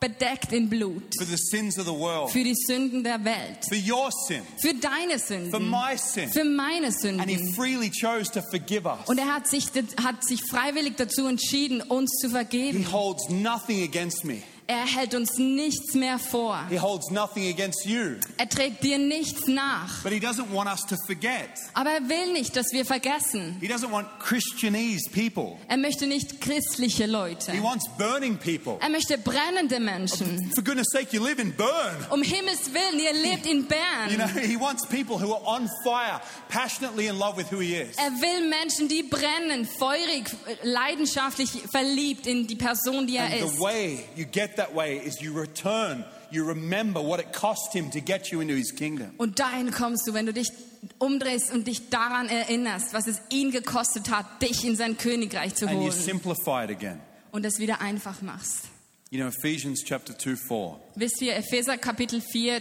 bedeckt in Blut, for the sins of the world, für die Sünden der Welt, for your sin, für deine for Sünden, my sin. für meine And he Sünden. freely chose to forgive us. Und er hat sich, hat sich freiwillig dazu entschieden, uns zu He vergeben. holds nothing against me. Er hält uns nichts mehr vor. He holds nothing against you. Er trägt dir nichts nach. But he doesn't want us to forget. Aber er will nicht, dass wir vergessen. He doesn't want Christianese people. Er möchte nicht christliche He Leute. wants burning people. Er möchte brennende Menschen. For goodness sake, you live in Burn. Um Himmels Willen, ihr lebt in You know, Bern. he wants people who are on fire, passionately in love with who he is. Er will Menschen, die brennen, feurig, leidenschaftlich verliebt in die Person, die er And the ist. way you get that way is you return, you remember what it cost him to get you into his kingdom. Und dahin kommst du, wenn du dich umdrehst und dich daran erinnerst, was es ihn gekostet hat, dich in sein Königreich zu And you holen simplify it again. und es wieder einfach machst. You know, Ephesians chapter 2 4, Wisst ihr, Epheser Kapitel 4,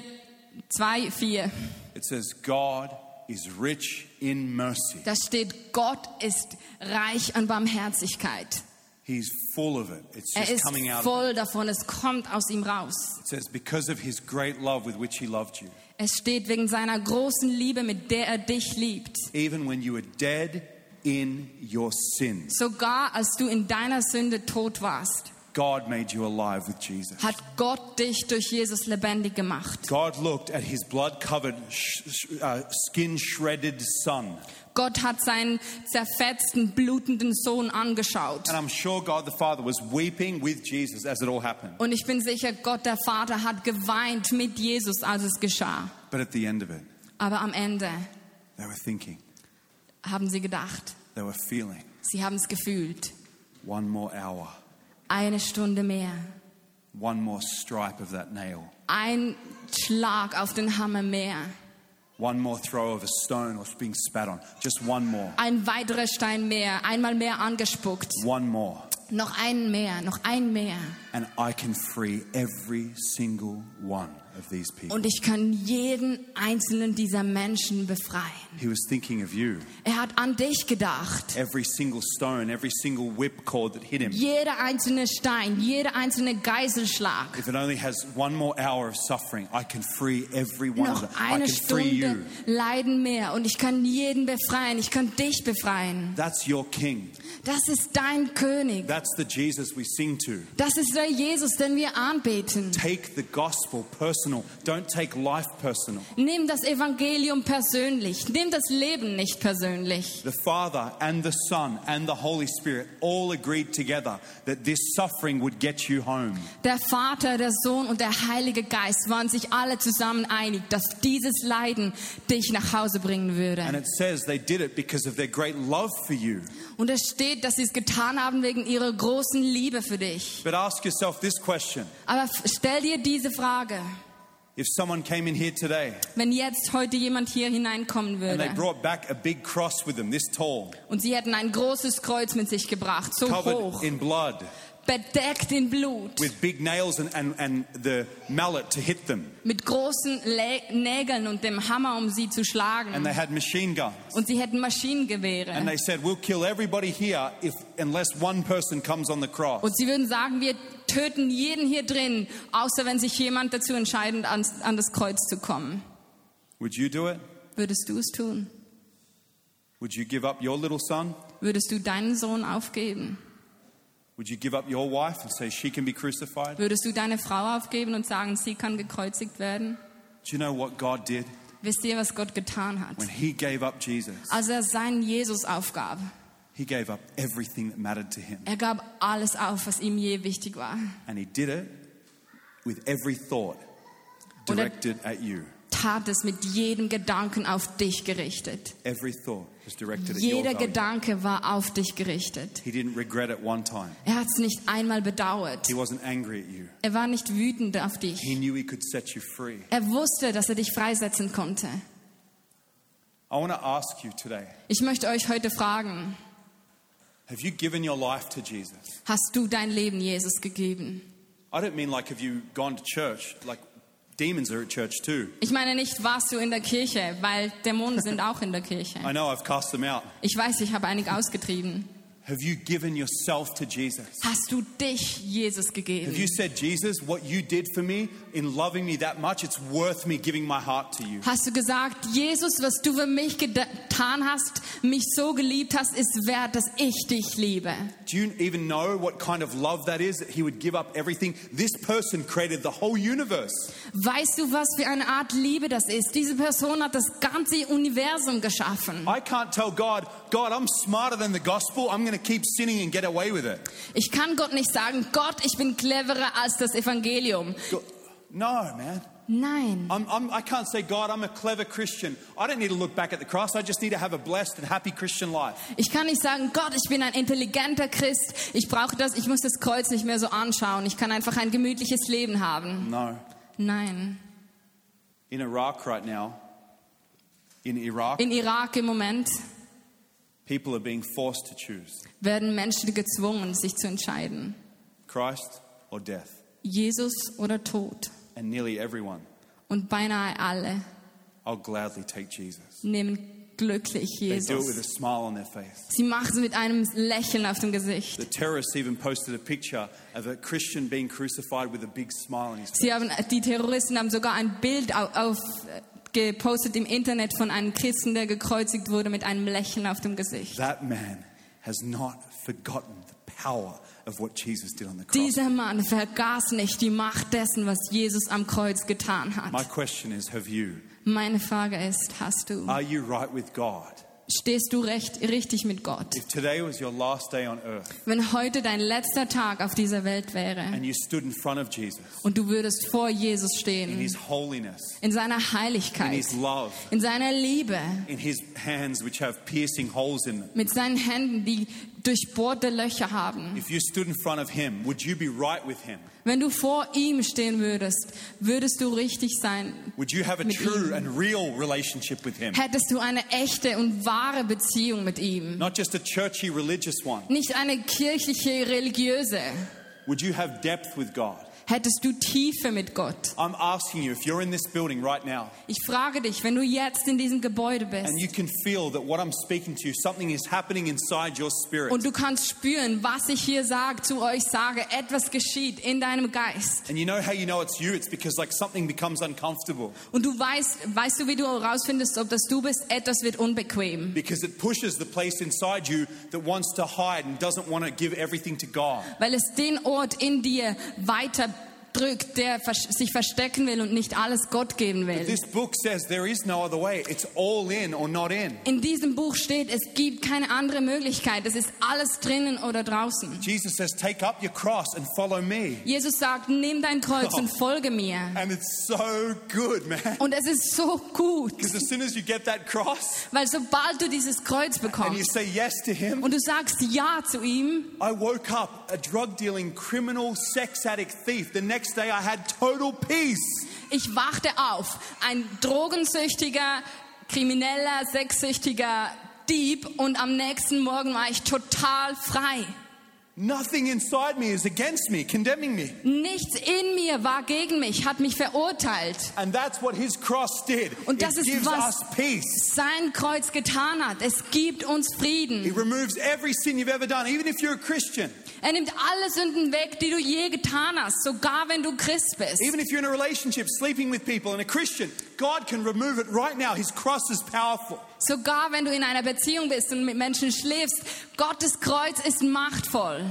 2, 4, it says, God is rich in mercy. da steht, Gott ist reich an Barmherzigkeit. He's full of it. It's Er just coming out of voll davon, es kommt aus ihm raus. it. It says, because of his great love with which he loved you, Es steht wegen seiner großen Liebe, mit der er dich liebt. even when you were dead in your sins, Sogar als du in deiner Sünde tot warst, God made you alive with Jesus. hat Gott dich durch Jesus lebendig gemacht. God looked at his blood covered, sh- uh, skin shredded son. Gott hat seinen zerfetzten, blutenden Sohn angeschaut. Sure. Und ich bin sicher, Gott der Vater hat geweint mit Jesus, als es geschah. But at the end of it, Aber am Ende they were thinking, haben sie gedacht, they were feeling sie haben es gefühlt. one more hour, Eine Stunde mehr, one more stripe of that nail, ein Schlag auf den Hammer mehr, one more throw of a stone or being spat on, just one more, ein weiterer Stein mehr, einmal mehr angespuckt, one more. noch einen mehr, noch ein mehr. And I can free every single one of these people. Und ich kann jeden einzelnen dieser Menschen befreien. He was thinking of you. Er hat an dich gedacht. Every single stone, every single whipcord that hit him. Jeder einzelne Stein, jeder einzelne Geiselschlag. If it only has one more hour of suffering, I can free every one of them. Noch I eine can free you. Stunde Leiden mehr und ich kann jeden befreien. Ich kann dich befreien. That's your king. Das ist dein König. That's the Jesus we sing to. Das ist der Jesus, den wir anbeten. Take the gospel personal. Don't take life personal. Nimm das Evangelium persönlich. Nimm das Leben nicht persönlich. The Father and the Son and the Holy Spirit all agreed together that this suffering would get you home. Der Vater, der Sohn und der Heilige Geist waren sich alle zusammen einig, dass dieses Leiden dich nach Hause bringen And würde. it says they did it because of their great love for you. Und es steht, dass sie es getan haben wegen ihrer großen Liebe für dich. But ask yourself this question Aber stell dir diese Frage. If someone came in here today Wenn jetzt heute jemand hier hineinkommen and they würde. brought back a big cross with them, this tall, und sie hätten ein großes Kreuz mit sich gebracht, so covered hoch, in blood, bedeckt in Blut, with big nails and, and, and the mallet to hit them, mit großen Lä Nägeln und dem Hammer, um sie zu and schlagen. they had machine guns. Und sie hätten Maschinengewehre. And they said, We'll kill everybody here if, unless one person comes on the cross. Und sie würden sagen, wir töten jeden hier drin, außer wenn sich jemand dazu entscheidet, ans, an das Kreuz zu kommen. Would you do it? Würdest du es tun? Would you give up your little son? Würdest du deinen Sohn aufgeben? Würdest du deine Frau aufgeben und sagen, sie kann gekreuzigt werden? Do you know what God did Wisst ihr, was Gott getan hat? when He gave up Jesus? Als er seinen Jesus aufgab, He gave up everything that mattered to Him. er gab alles auf, was ihm je wichtig war. And He did it with every thought Und er- directed at you. Tat es mit jedem Gedanken auf dich gerichtet. Every thought Jeder. Gedanke war auf dich gerichtet. He didn't regret it one time. Er hat es nicht einmal bedauert. Er war nicht wütend auf dich. Er wusste, dass er dich freisetzen konnte. I want to ask you today Ich möchte euch heute fragen, have you given your life to Jesus? hast du dein Leben Jesus gegeben? I don't mean like have you gone to church? Like demons are at church too. Ich meine nicht, warst du in der Kirche, weil Dämonen sind auch in der Kirche. I know I've cast them out. Ich weiß, ich habe einige ausgetrieben. Have you given yourself to Jesus? Hast du dich Jesus Have you gegeben? said, Jesus, what you did for me in loving me that much, it's worth me giving my heart to you? Hast du gesagt, Jesus, was du für mich getan hast, mich so geliebt hast, ist wert, dass ich dich liebe? Do you even know what kind of love that is? That he would give up everything? This person created the whole universe. Weißt du, was für eine Art Liebe das ist? Diese Person hat das ganze Universum geschaffen. I can't tell God, God, I'm smarter than the gospel. I'm going to keep sinning and get away with it. Ich kann Gott nicht sagen, Gott, ich bin cleverer als das Evangelium. Go- No, man. Nein. I'm, I'm, I can't say, God, I'm a clever Christian. I don't need to look back at the cross. I just need to have a blessed and happy Christian life. Ich kann nicht sagen, Gott, ich bin ein intelligenter Christ. Ich brauche das, ich muss das Kreuz nicht mehr so anschauen. Ich kann einfach ein gemütliches Leben haben. No. Nein. In Iraq right now, in Iraq, In Irak im Moment people are being forced to choose werden Menschen gezwungen, sich zu entscheiden. Christ or death. Jesus oder Tod. And nearly everyone, Und beinahe alle I'll gladly take Jesus. nehmen glücklich They do it with a Jesus. smile on their face. Sie machen es mit einem Lächeln auf dem Gesicht. The terrorists even posted a picture of a Christian being crucified with a big smile on his face. Sie haben, die Terroristen haben sogar ein Bild auf, auf, gepostet im Internet von einem Christen, der gekreuzigt wurde mit einem Lächeln auf dem Gesicht. That man has not forgotten the power of what Jesus did on the cross. Dieser Mann vergaß nicht die Macht dessen, was Jesus am Kreuz getan My hat. question is have you? Meine Frage ist, hast du, Are you right with God? Stehst du recht, richtig mit Gott? If today was your last day on earth Wenn heute dein letzter Tag auf dieser Welt wäre and you stood in front of Jesus und du würdest vor Jesus in stehen, his holiness, in seiner in Heiligkeit, his love, in seiner Liebe, in his hands which have piercing holes in them, mit seinen Händen, die durchbohrte Löcher haben. if you stood in front of him, would you be right with him? Wenn du vor ihm stehen würdest, würdest du richtig sein. Would you have a Mit true ihm. and real relationship with him? Hättest du eine echte und wahre Beziehung mit ihm. Not just a churchy religious one. Nicht eine kirchliche, religiöse. Would you have depth with God? Hättest du Tiefe mit Gott? I'm asking you, if you're in this building right now Ich frage dich, wenn du jetzt in diesem Gebäude bist and you can feel that what I'm speaking to you, something is happening inside your spirit, und du kannst spüren, was ich hier sage, zu euch sage, etwas geschieht in deinem Geist. and you know how you know it's you, it's because like something becomes uncomfortable Und du weißt, weißt du, wie du herausfindest, ob das du bist, etwas wird unbequem. because it pushes the place inside you that wants to hide and doesn't want to give everything to God. Weil es den Ort in dir weiter drückt, der sich verstecken will und nicht alles Gott geben will. This book says there is no other way. It's all in or not in. In diesem Buch steht, es gibt keine andere Möglichkeit. Es ist alles drinnen oder draußen. Jesus says, Take up your cross and follow me. Jesus sagt, nimm dein Kreuz und folge mir. And it's so good, man. Und es ist so gut, Because as soon as you get that cross weil sobald du dieses Kreuz and you bekommst say yes to Him, und du sagst Ja zu ihm, I woke up a drug dealing, criminal, sex addict thief. The next day I had total peace. ich wachte auf, ein drogensüchtiger, krimineller, sexsüchtiger Dieb und am nächsten Morgen war ich total frei. Nothing inside me is against me, condemning me. Nichts in mir war gegen mich, hat mich verurteilt. And that's what His cross did. Und das it ist, gives was- us peace. Sein Kreuz getan hat. Es gibt uns Frieden. He removes every sin you've ever done, even if you're a Christian, Er nimmt alle Sünden weg, die du je getan hast, sogar wenn du Christ bist. even if you're in a relationship, sleeping with people, and a Christian. God can remove it right now. His cross is powerful. Sogar wenn du in einer Beziehung bist und mit Menschen schläfst, Gottes Kreuz ist machtvoll.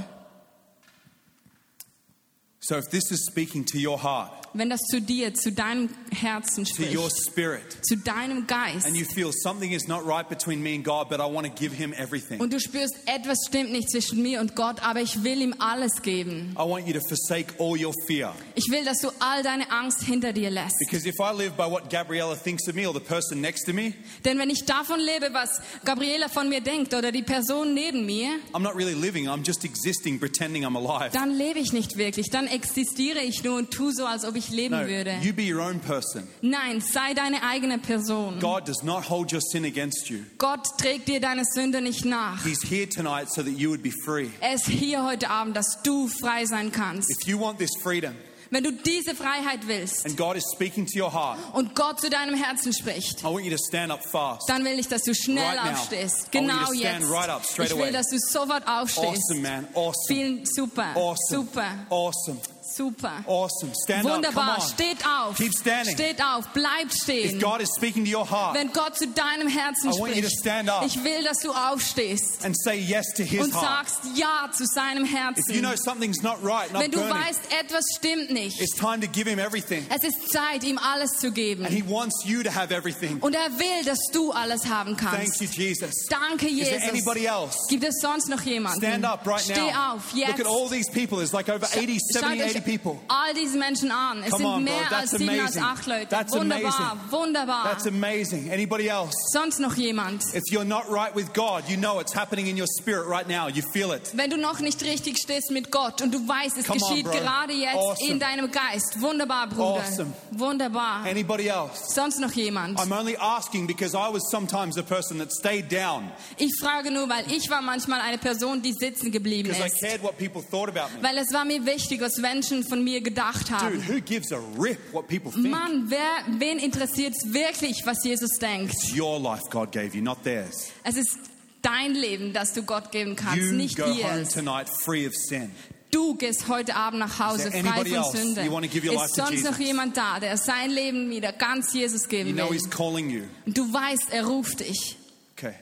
So if this is speaking to your heart, Wenn das zu dir, zu deinem Herzen to your spricht, spirit, zu deinem Geist and you feel something is not right between me and God, but I want to give Him everything, und du spürst, etwas stimmt nicht zwischen mir und Gott, aber ich will ihm alles geben. I want you to forsake all your fear. Ich will, dass du all deine Angst hinter dir lässt. Because if I live by what Gabriella thinks of me or the person next to me, Denn wenn ich davon lebe, was Gabriela von mir denkt oder die Person neben mir, I'm not really living. I'm just existing, pretending I'm alive. dann lebe ich nicht wirklich. Dann existiere ich nur und tu so, als ob ich leben No, würde. you be your own person. Nein, sei deine eigene Person. God does not hold your sin against you. Gott trägt dir deine Sünde nicht nach. He's here tonight so that you would be free. Er ist hier heute Abend, dass du frei sein kannst. If you want this freedom Wenn du diese Freiheit willst and God is speaking to your heart, und Gott zu deinem Herzen spricht, I want you to stand up fast. dann will ich, dass du schnell Right aufstehst. Genau jetzt. right up, Ich will, dass du sofort aufstehst. Awesome, man. Awesome. Vielen super, Awesome. super, Awesome. Super. Awesome. Stand up. Come Wunderbar. on. Steht auf. Keep standing. Steht auf. Bleibt If stehen. God is speaking to your heart Wenn Gott zu deinem Herzen I want you to spricht, stand up. ich will, dass du aufstehst and say yes to His und heart. sagst Ja zu seinem If you Herzen. know something's not right, not Wenn du burning, weißt, etwas stimmt nicht, it's time to give Him everything. es ist Zeit, ihm alles zu And geben. He wants you to have everything. Und er will, dass du alles haben Thank kannst. you, Jesus. Danke, Is there Jesus. anybody else? Gibt es sonst noch jemanden? Stand up right Steh now. auf, Look jetzt. at all these people. There's like over 80, Schaut 70, euch 80 people. all diese Menschen an. Es Come sind on, bro. mehr als That's sieben als acht Leute. That's wunderbar, amazing. wunderbar. That's amazing. Anybody else? Sonst noch jemand? If you're not right with God, you know it's happening in your spirit right now. You feel it. Wenn du noch nicht richtig stehst mit Gott und du weißt, es Come on, geschieht bro. gerade jetzt Awesome. in deinem Geist. Wunderbar, Bruder. Awesome. Wunderbar. Anybody else? Sonst noch jemand? I'm only asking because I was sometimes a person that stayed down Ich frage nur, weil ich war manchmal eine Person, die sitzen geblieben ist. cared what people thought about me. Weil es war mir wichtig, was Menschen von mir gedacht Dude, haben. who gives a rip what people think? Mann, wer, wen interessiert es wirklich, was Jesus denkt? It's your life God gave you, not theirs. Es ist dein Leben, das du Gott geben kannst, You nicht go home ihr. tonight free of sin. Du gehst heute Abend nach Hause frei von Sünde. you Ist sonst noch jemand da, der sein Leben wieder ganz Jesus You geben know will? You. Und du weißt, er ruft dich. Okay.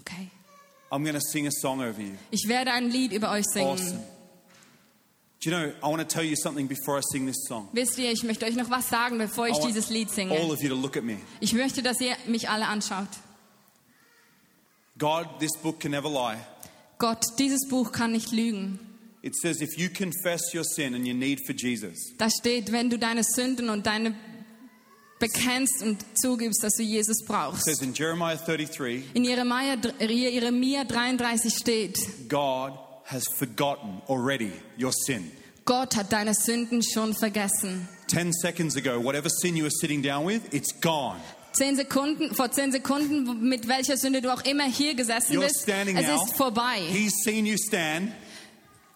Okay. I'm going to sing a song over you. Ich werde ein Lied über euch singen. Awesome. Do you know, I want to tell you something before I sing this song. Wisst ihr, ich möchte euch noch was sagen, bevor ich dieses Lied all singe. of you to look at me. Ich möchte, dass ihr mich alle anschaut. God, this book can never lie. Gott, dieses Buch kann nicht lügen. It says if you confess your sin and your need for Jesus, Da steht, wenn du deine Sünden und deine bekennst und zugibst, dass du Jesus it brauchst. says in Jeremiah 33, In Jeremia, Jeremia 33 steht, God has forgotten already your sin. Gott hat deine Sünden schon vergessen. 10 seconds ago, whatever sin you were sitting down with, it's gone. Zehn Sekunden, vor zehn Sekunden, mit welcher Sünde du auch immer hier gesessen You're bist, standing es now. ist vorbei. He's seen you stand.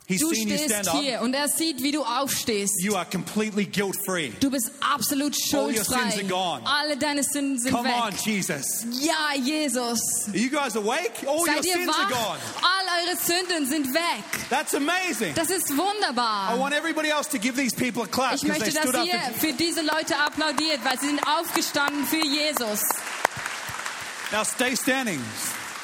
He's Du stehst stand up. hier und er sieht, wie du aufstehst. You are completely guilt free. Du bist absolut All your schuldfrei. sins are gone. Alle deine Sünden sind Come on, weg. Jesus. Ja, Jesus. Are you guys awake? All your Seid ihr sins are wach? gone. All eure Sünden sind weg. That's amazing. Das ist I wunderbar. want everybody else to give these people a clap Ich because they möchte, dass up. ihr für diese Leute applaudiert, weil sie sind aufgestanden für Jesus. Now stay standing.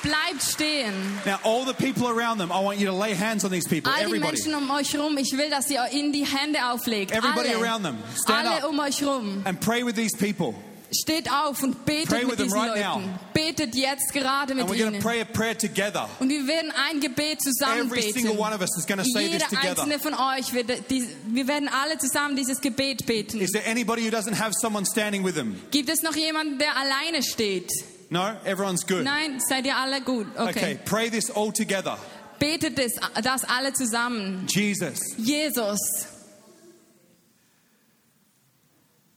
Bleibt stehen. Now all the people around them, I want you to lay hands on these people. All die Everybody. Menschen um euch rum, ich will, dass ihr ihnen die Hände auflegt. Everybody Alle, around them, stand alle up. um euch rum. And pray with these people. Steht auf und betet Pray mit them diesen right Leuten. now. Betet jetzt gerade mit And we're going to ihnen. pray a prayer together. Und wir werden ein Gebet zusammen Every beten. single one of us is going to say this Jeder together. einzelne von euch, wird dies, wir werden alle zusammen dieses Gebet beten. Is there anybody who doesn't have someone standing with them? Gibt es noch jemanden, der alleine steht? No? Everyone's good. Nein, seid ihr alle gut? Okay, Okay. pray this all together. Betet das, das alle zusammen. Jesus. Jesus,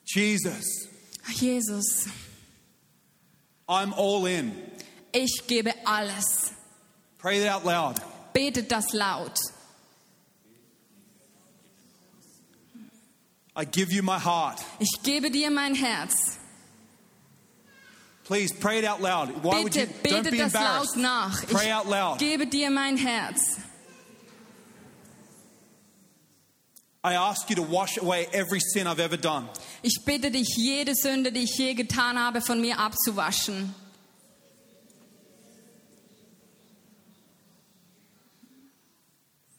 Jesus. Jesus, I'm all in. ich gebe alles. Pray that out loud. Betet das laut. I give you my heart. Ich gebe dir mein Herz. Please pray it out loud. Why would you? Bitte, Don't be das embarrassed. laut nach. Pray out Ich loud. gebe dir mein Herz. I ask you to wash away every sin I've ever done. Ich bitte dich, jede Sünde, die ich je getan habe, von mir abzuwaschen.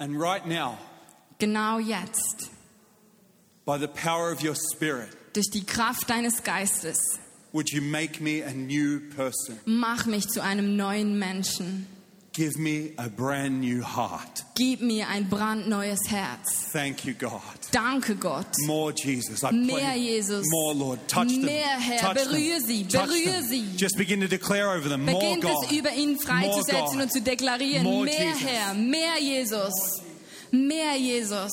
And right now, Genau jetzt. by the power of your Spirit, Durch die Kraft deines Geistes. Would you make me a new person? Mach mich zu einem neuen Menschen. Give me a brand new heart. Gib mir ein brandneues Herz. Thank you, God. Danke, Gott. More Jesus. I Mehr. Jesus. More Lord. Touch them. Mehr, Herr. Touch them. Berühre sie. Touch Berühre them. sie. Just begin to declare over them. More Beginnt God. es über ihn freizusetzen und zu deklarieren. More mehr Jesus. Herr, mehr Jesus. Mehr Jesus.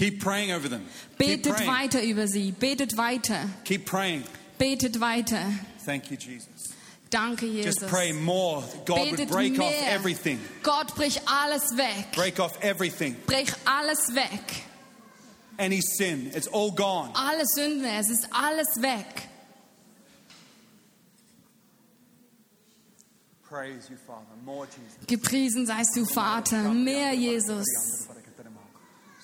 Keep praying over them. Keep Betet praying. weiter über sie. Betet weiter. Keep praying. Betet weiter. Thank you, Jesus. Danke, Just Jesus. pray more. God would Betet break off mehr. everything. Gott, brich alles weg. Break off everything. Brich alles weg. Any sin. It's all gone. Alle Sünde, es ist alles weg. Praise you, Father. More Jesus. Gepriesen seist du, Vater. Mehr Jesus. Praise you, Jesus. More God.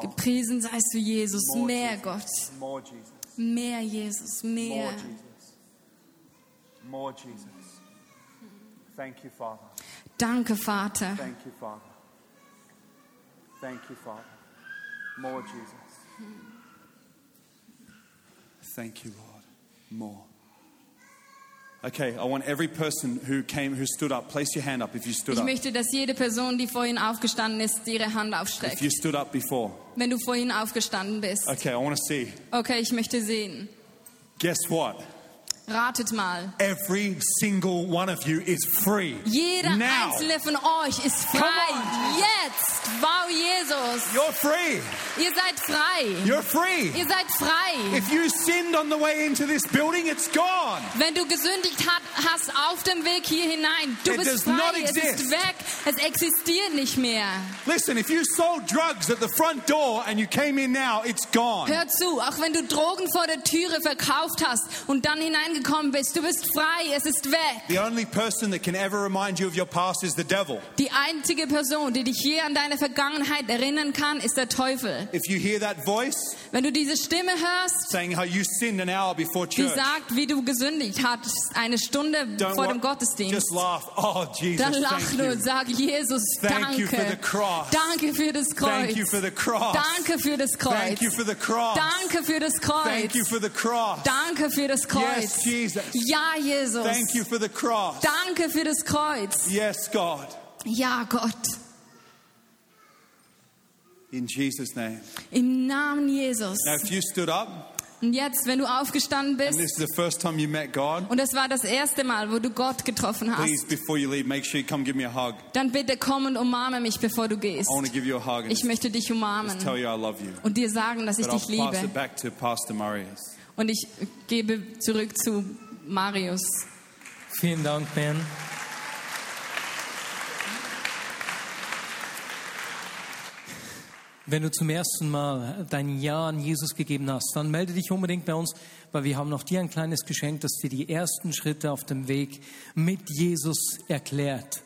Gepriesen seist du, Jesus. More Mehr Jesus. Gott. More Jesus. Mehr Jesus. More Mehr. Jesus. More Jesus. Thank you, Father. Danke, Vater. Thank you, Father. Thank you, Father. More Jesus. Thank you, Lord. More. Okay, I want every person who came, who stood up, place your hand up if you stood Ich up. möchte, dass jede Person, die vorhin aufgestanden ist, ihre Hand If aufstreckt. you stood up before. Wenn du vorhin aufgestanden bist. Okay, I want to see. Okay, ich möchte sehen. Guess what? Ratet mal. Every single one of you is free. Jeder now. einzelne von euch ist frei. on. Jetzt. Wow, Jesus. You're free. Ihr seid frei. You're free. Ihr seid frei. If you sinned on the way into this building, it's gone. Wenn du gesündigt hat, hast auf dem Weg hier hinein, du It bist does not frei, es ist weg, es existiert nicht mehr. Listen, if you sold drugs at the front door and you came in now, it's gone. Hör zu, auch wenn du Drogen vor der Türe verkauft hast und dann hineingekommen bist, du bist frei, es ist weg. The only person that can ever remind you of your past is the devil. Die einzige Person, die dich hier an deine Vergangenheit erinnern kann, ist der Teufel. If you hear that voice Wenn du diese Stimme hörst, saying how you sinned an hour before die church, sagt, wie du gesündigt hast, eine Stunde don't vor dem Gottesdienst, just laugh. Oh, Jesus, dann lach thank nur you. und sag, Jesus, danke. cross. Danke für das Kreuz. Thank you for the cross. Danke für das Kreuz. Thank you for the cross. Danke für das Kreuz. You for the cross. Danke für das Kreuz. Yes, Jesus. Ja, Jesus. Danke für das Kreuz. Yes, God. Ja, Gott. In Jesus' name. Im Namen Jesus. Now, if you stood up, Und jetzt, wenn du aufgestanden and bist this is the first time you met God, und es war das erste Mal, wo du Gott getroffen please, hast, before you leave, make sure you come give me a hug. dann bitte komm und umarme mich, bevor du gehst. I want to give you a hug and Ich möchte dich just umarmen tell you I love you. und dir sagen, dass ich But dich I'll pass liebe. it back to Pastor Marius. Und ich gebe zurück zu Marius. Vielen Dank, Ben. Wenn du zum ersten Mal dein Ja an Jesus gegeben hast, dann melde dich unbedingt bei uns, weil wir haben noch dir ein kleines Geschenk, das dir die ersten Schritte auf dem Weg mit Jesus erklärt.